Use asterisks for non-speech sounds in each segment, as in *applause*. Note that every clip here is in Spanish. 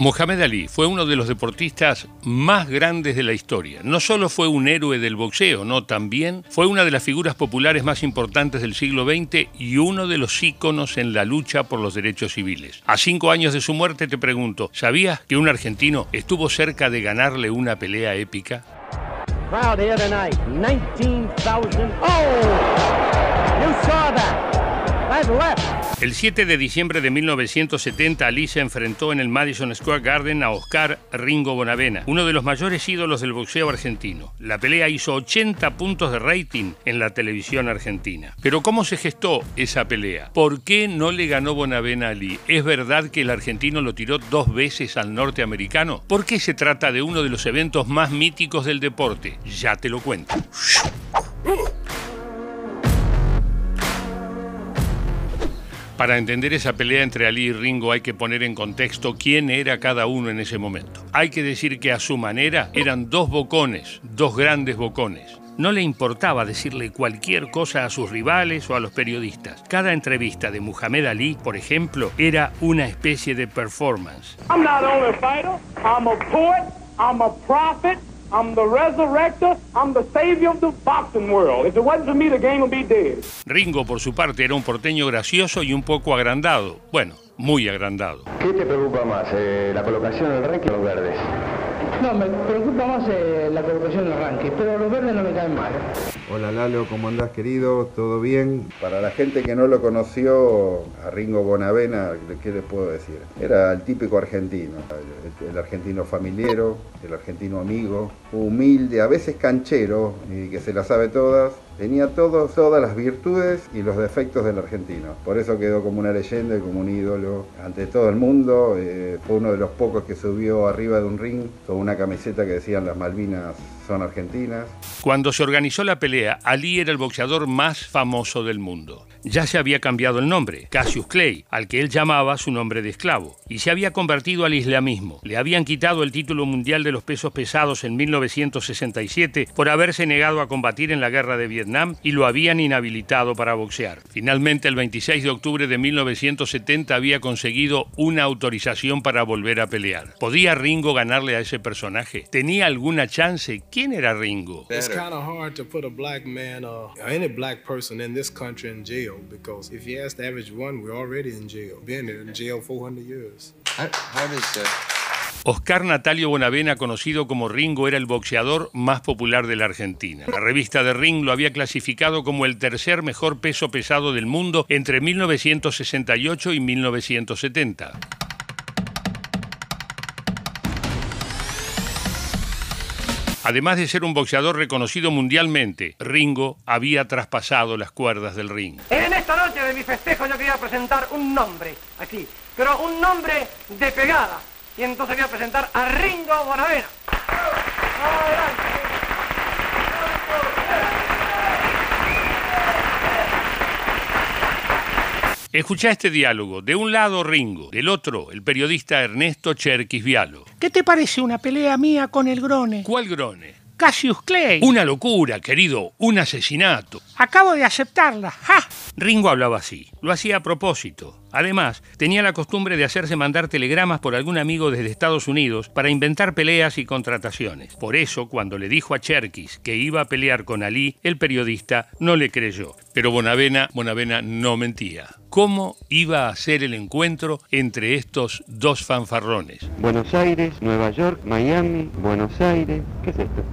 Mohamed Ali fue uno de los deportistas más grandes de la historia. No solo fue un héroe del boxeo, no, también fue una de las figuras populares más importantes del siglo XX y uno de los íconos en la lucha por los derechos civiles. A cinco años de su muerte te pregunto, ¿sabías que un argentino estuvo cerca de ganarle una pelea épica? El 7 de diciembre de 1970, Ali se enfrentó en el Madison Square Garden a Oscar Ringo Bonavena, uno de los mayores ídolos del boxeo argentino. La pelea hizo 80 puntos de rating en la televisión argentina. Pero ¿cómo se gestó esa pelea? ¿Por qué no le ganó Bonavena a Ali? ¿Es verdad que el argentino lo tiró dos veces al norteamericano? ¿Por qué se trata de uno de los eventos más míticos del deporte? Ya te lo cuento. Para entender esa pelea entre Ali y Ringo hay que poner en contexto quién era cada uno en ese momento. Hay que decir que a su manera eran dos bocones, dos grandes bocones. No le importaba decirle cualquier cosa a sus rivales o a los periodistas. Cada entrevista de Muhammad Ali, por ejemplo, era una especie de performance. I'm not only a fighter, I'm a poet, I'm a prophet, I'm the resurrector. I'm the savior of the boxing world. If it wasn't for me, the game would be dead. Ringo, por su parte, era un porteño gracioso y un poco agrandado. Bueno, muy agrandado. ¿Qué te preocupa más, eh, la colocación del ranking o los verdes? No, me preocupa más eh, la colocación del ranking, pero los verdes no me caen mal. Hola Lalo, ¿cómo andás querido? ¿Todo bien? Para la gente que no lo conoció, a Ringo Bonavena, ¿qué les puedo decir? Era el típico argentino, el, argentino familiero, el argentino amigo, humilde, a veces canchero, y que se la sabe todas. Tenía todas las virtudes y los defectos del argentino. Por eso quedó como una leyenda y como un ídolo ante todo el mundo. Eh, fue uno de los pocos que subió arriba de un ring con una camiseta que decían las Malvinas son argentinas. Cuando se organizó la pelea, Ali era el boxeador más famoso del mundo. Ya se había cambiado el nombre, Cassius Clay, al que él llamaba su nombre de esclavo, y se había convertido al islamismo. Le habían quitado el título mundial de los pesos pesados en 1967 por haberse negado a combatir en la guerra de Vietnam y lo habían inhabilitado para boxear. Finalmente, el 26 de octubre de 1970 había conseguido una autorización para volver a pelear. ¿Podía Ringo ganarle a ese personaje? ¿Tenía alguna chance? ¿Quién era Ringo? It's kind of hard to put a black man or any black person in this country in jail because if you ask the average one, we're already in jail. Been in jail 400 years. How, Oscar Natalio Bonavena, conocido como Ringo, era el boxeador más popular de la Argentina. La revista de Ring lo había clasificado como el tercer mejor peso pesado del mundo entre 1968 y 1970. Además de ser un boxeador reconocido mundialmente, Ringo había traspasado las cuerdas del ring. En esta noche de mi festejo yo quería presentar un nombre aquí, pero un nombre de pegada. Y entonces voy a presentar a Ringo Bonavena. Escucha este diálogo. De un lado Ringo, del otro el periodista Ernesto Cherkis Vialo. ¿Qué te parece una pelea mía con el Grone? ¿Cuál Grone? Cassius Clay. Una locura, querido, un asesinato. Acabo de aceptarla. ¡Ja! Ringo hablaba así, lo hacía a propósito. Además, tenía la costumbre de hacerse mandar telegramas por algún amigo desde Estados Unidos para inventar peleas y contrataciones. Por eso, cuando le dijo a Cherkis que iba a pelear con Ali, el periodista no le creyó. Pero Bonavena, Bonavena no mentía. ¿Cómo iba a ser el encuentro entre estos dos fanfarrones? Buenos Aires, Nueva York, Miami, Buenos Aires. ¿Qué es esto?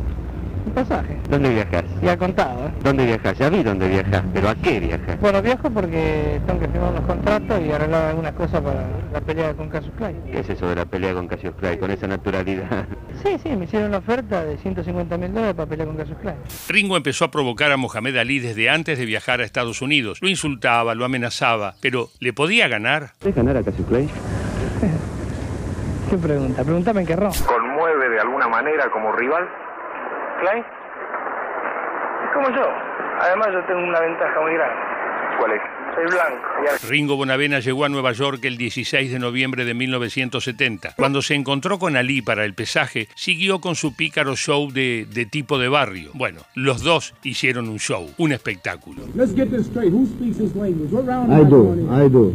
Pasaje. ¿Dónde viajas? Ya contado, ¿eh? ¿Dónde viajas? Ya vi dónde viajas, pero ¿a qué viajas? Bueno, viajo porque tengo que firmar unos contratos y arreglar algunas cosas para la pelea con Cassius Clay. ¿Qué es eso de la pelea con Cassius Clay, con esa naturalidad? *laughs* Sí, sí, me hicieron una oferta de 150 mil dólares para pelear con Cassius Clay. Ringo empezó a provocar a Mohamed Ali desde antes de viajar a Estados Unidos. Lo insultaba, lo amenazaba, pero ¿le podía ganar? ¿Puedes ganar a Cassius Clay? *laughs* ¿Qué pregunta? Pregúntame en qué ron. ¿Conmueve de alguna manera como rival? Clay. Es como yo. Además yo tengo una ventaja muy grande. ¿Cuál es? Soy blanco. Ringo Bonavena llegó a Nueva York el 16 de noviembre de 1970. Cuando se encontró con Ali para el pesaje, siguió con su pícaro show de, de tipo de barrio. Bueno, los dos hicieron un show, un espectáculo. Let's get this straight. Who speaks his language? What round I am I do, going in? I do.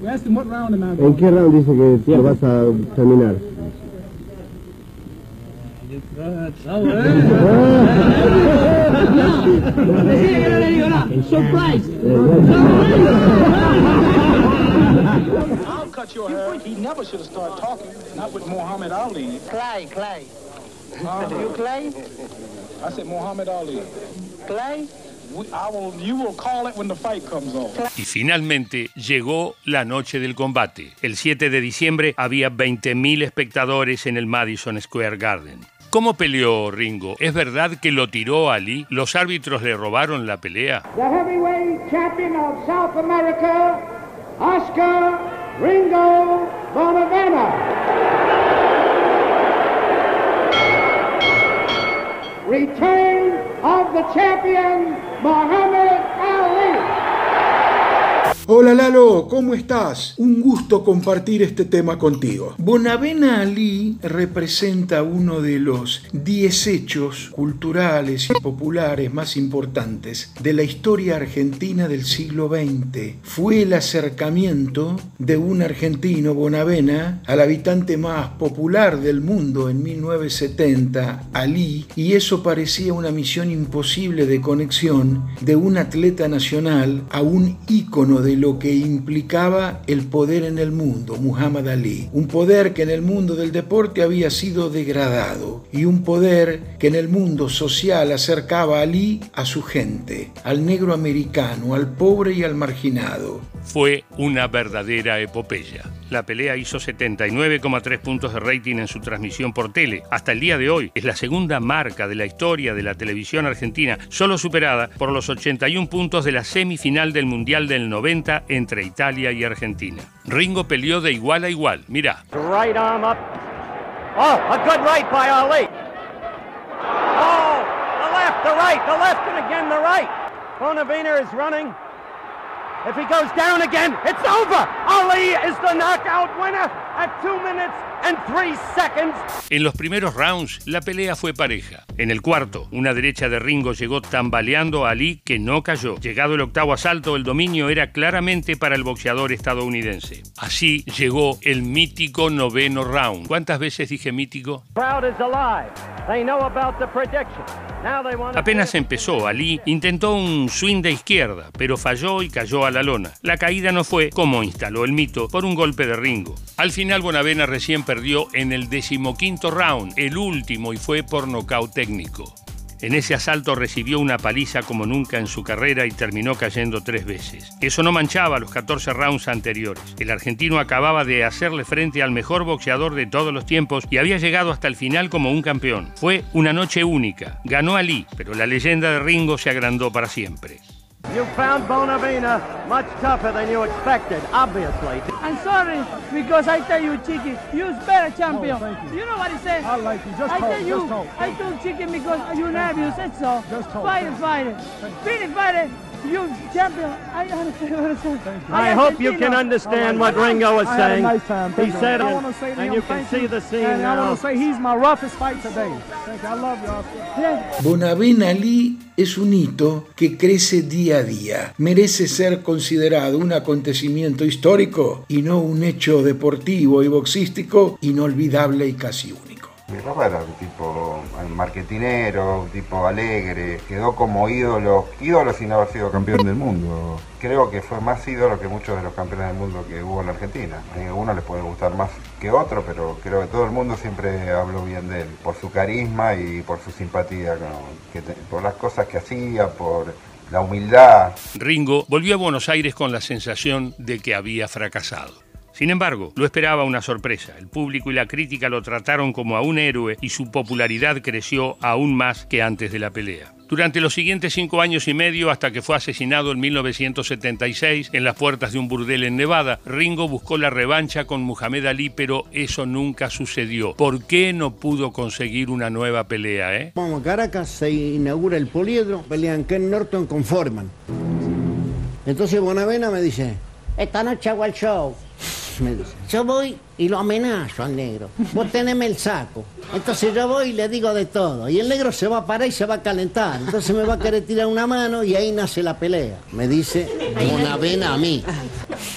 We asked him what round am I ¿En going qué round dice que lo vas a terminar? I'll cut your hair. He never should have started talking. Not with Muhammad Ali. Clay, Clay. You Clay? I said Muhammad Ali. Clay? We, I will. You will call it when the fight comes on. Y finalmente llegó la noche del combate. El 7 de diciembre había 20.000 espectadores en el Madison Square Garden. ¿Cómo peleó Ringo? ¿Es verdad que lo tiró Ali? ¿Los árbitros le robaron la pelea? The heavyweight champion of South America, Oscar Ringo Bonavena. Return of the champion, Muhammad. Hola Lalo, ¿cómo estás? Un gusto compartir este tema contigo. Bonavena Ali representa uno de los 10 hechos culturales y populares más importantes de la historia argentina del siglo XX. Fue el acercamiento de un argentino, Bonavena, al habitante más popular del mundo en 1970, Ali, y eso parecía una misión imposible de conexión de un atleta nacional a un ícono de lo que implicaba el poder en el mundo, Muhammad Ali. Un poder que en el mundo del deporte había sido degradado y un poder que en el mundo social acercaba a Ali a su gente, al negro americano, al pobre y al marginado. Fue una verdadera epopeya. La pelea hizo 79,3 puntos de rating en su transmisión por tele. Hasta el día de hoy es la segunda marca de la historia de la televisión argentina, solo superada por los 81 puntos de la semifinal del Mundial del 90 entre Italia y Argentina. Ringo peleó de igual a igual. Up. Oh, a good right by Ali. Oh, the left, the right, the left, and again the right. If he goes down again, it's over. Ali is the knockout winner at two minutes and three seconds. En los primeros rounds, la pelea fue pareja. En el cuarto, una derecha de Ringo llegó tambaleando a Ali que no cayó. Llegado el octavo asalto, el dominio era claramente para el boxeador estadounidense. Así llegó el mítico noveno round. ¿Cuántas veces dije mítico? Crowd is alive. They know about the prediction. Apenas empezó, Ali intentó un swing de izquierda, pero falló y cayó a la lona. La caída no fue, como instaló el mito, por un golpe de Ringo. Al final, Bonavena recién perdió en el decimoquinto round, el último, y fue por nocaut técnico. En ese asalto recibió una paliza como nunca en su carrera y terminó cayendo tres veces. Eso no manchaba los 14 rounds anteriores. El argentino acababa de hacerle frente al mejor boxeador de todos los tiempos y había llegado hasta el final como un campeón. Fue una noche única. Ganó Ali, pero la leyenda de Ringo se agrandó para siempre. You found Bonavina much tougher than you expected, obviously. I'm sorry because I tell you, Chicky, you're better champion. Oh, you. you know what he said? I like you. Just I tell you, just talk. I told Chicken because you you said so. Just talk. Fight it, fight it. Finish, fight it. You champion. I understand what saying. I hope you can understand what Ringo was I saying. nice time. He said I it, and you can see the scene And I now. want to say he's my roughest fight today. Thank you. I love you. Bonavena Ali es un hito que crece día a día. Merece ser considerado un acontecimiento histórico y no un hecho deportivo y boxístico inolvidable y casi único. Mi papá era un tipo marketinero, un tipo alegre, quedó como ídolo, ídolo sin haber sido campeón del mundo. Creo que fue más ídolo que muchos de los campeones del mundo que hubo en la Argentina. A algunos les puede gustar más que otro, pero creo que todo el mundo siempre habló bien de él, por su carisma y por su simpatía, con- que por las cosas que hacía, por la humildad. Ringo volvió a Buenos Aires con la sensación de que había fracasado. Sin embargo, lo esperaba una sorpresa. El público y la crítica lo trataron como a un héroe y su popularidad creció aún más que antes de la pelea. Durante los siguientes cinco años y medio, hasta que fue asesinado en 1976 en las puertas de un burdel en Nevada, Ringo buscó la revancha con Muhammad Ali, pero eso nunca sucedió. ¿Por qué no pudo conseguir una nueva pelea, eh? Vamos a Caracas, se inaugura el poliedro, pelean Ken Norton con Foreman. Entonces Bonavena me dice, esta noche hago el show. Me dice, yo voy y lo amenazo al negro. Vos teneme el saco. Entonces yo voy y le digo de todo. Y el negro se va a parar y se va a calentar. Entonces me va a querer tirar una mano y ahí nace la pelea. Me dice Bonavena a mí.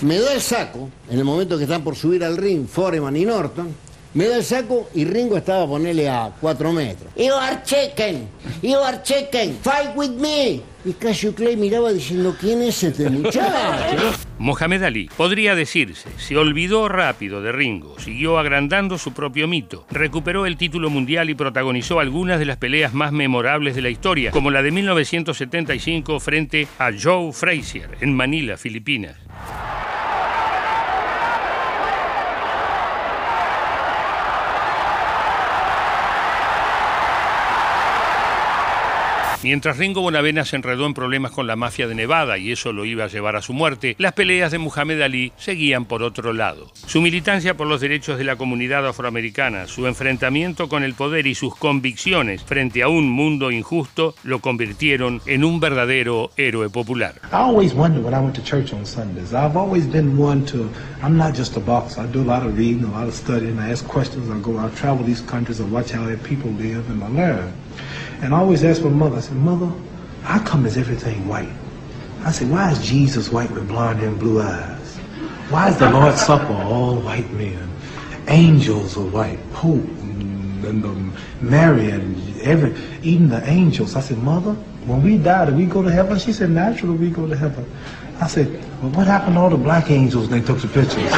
Me da el saco en el momento que están por subir al ring Foreman y Norton. Me da el saco y Ringo estaba a ponerle a 4 metros. You are chicken, you are chicken, fight with me. Y Cassio Clay miraba diciendo, ¿quién es este muchacho? *laughs* Mohamed Ali, podría decirse, se olvidó rápido de Ringo, siguió agrandando su propio mito, recuperó el título mundial y protagonizó algunas de las peleas más memorables de la historia, como la de 1975 frente a Joe Frazier en Manila, Filipinas. Mientras Ringo Bonavena se enredó en problemas con la mafia de Nevada y eso lo iba a llevar a su muerte, las peleas de Muhammad Ali seguían por otro lado. Su militancia por los derechos de la comunidad afroamericana, su enfrentamiento con el poder y sus convicciones frente a un mundo injusto lo convirtieron en un verdadero héroe popular. I I a. I lot of studying. I ask questions. I go, I travel these countries and watch how people live and I learn. And I always ask my mother, I said, Mother, how come is everything white? I said, why is Jesus white with blonde and blue eyes? Why is the Lord's Supper all white men? Angels are white, Pope and, and um, Mary and every, even the angels. I said, Mother, when we die, do we go to heaven? She said, naturally we go to heaven. I said, well, what happened to all the black angels they took the pictures?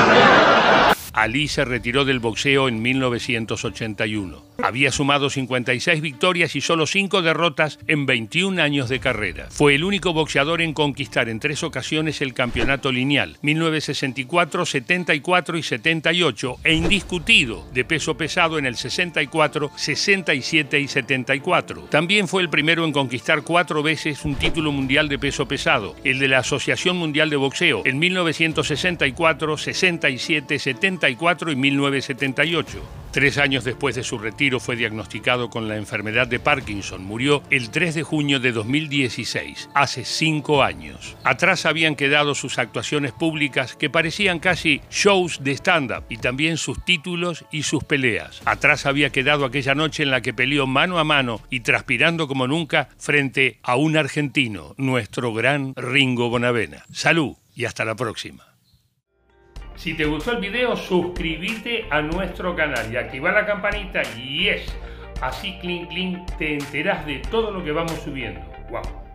Ali se retiró del boxeo en 1981. Había sumado 56 victorias y solo 5 derrotas en 21 años de carrera. Fue el único boxeador en conquistar en tres ocasiones el campeonato lineal, 1964, 74 y 78, e indiscutido de peso pesado en el 64, 67 y 74. También fue el primero en conquistar cuatro veces un título mundial de peso pesado, el de la Asociación Mundial de Boxeo, en 1964, 67, 74 y 1978. Tres años después de su retiro fue diagnosticado con la enfermedad de Parkinson. Murió el 3 de junio de 2016, hace cinco años. Atrás habían quedado sus actuaciones públicas que parecían casi shows de stand-up y también sus títulos y sus peleas. Atrás había quedado aquella noche en la que peleó mano a mano y transpirando como nunca frente a un argentino, nuestro gran Ringo Bonavena. Salud y hasta la próxima. Si te gustó el video, suscríbete a nuestro canal y activa la campanita y es así, clink, clink, te enterás de todo lo que vamos subiendo. ¡Wow!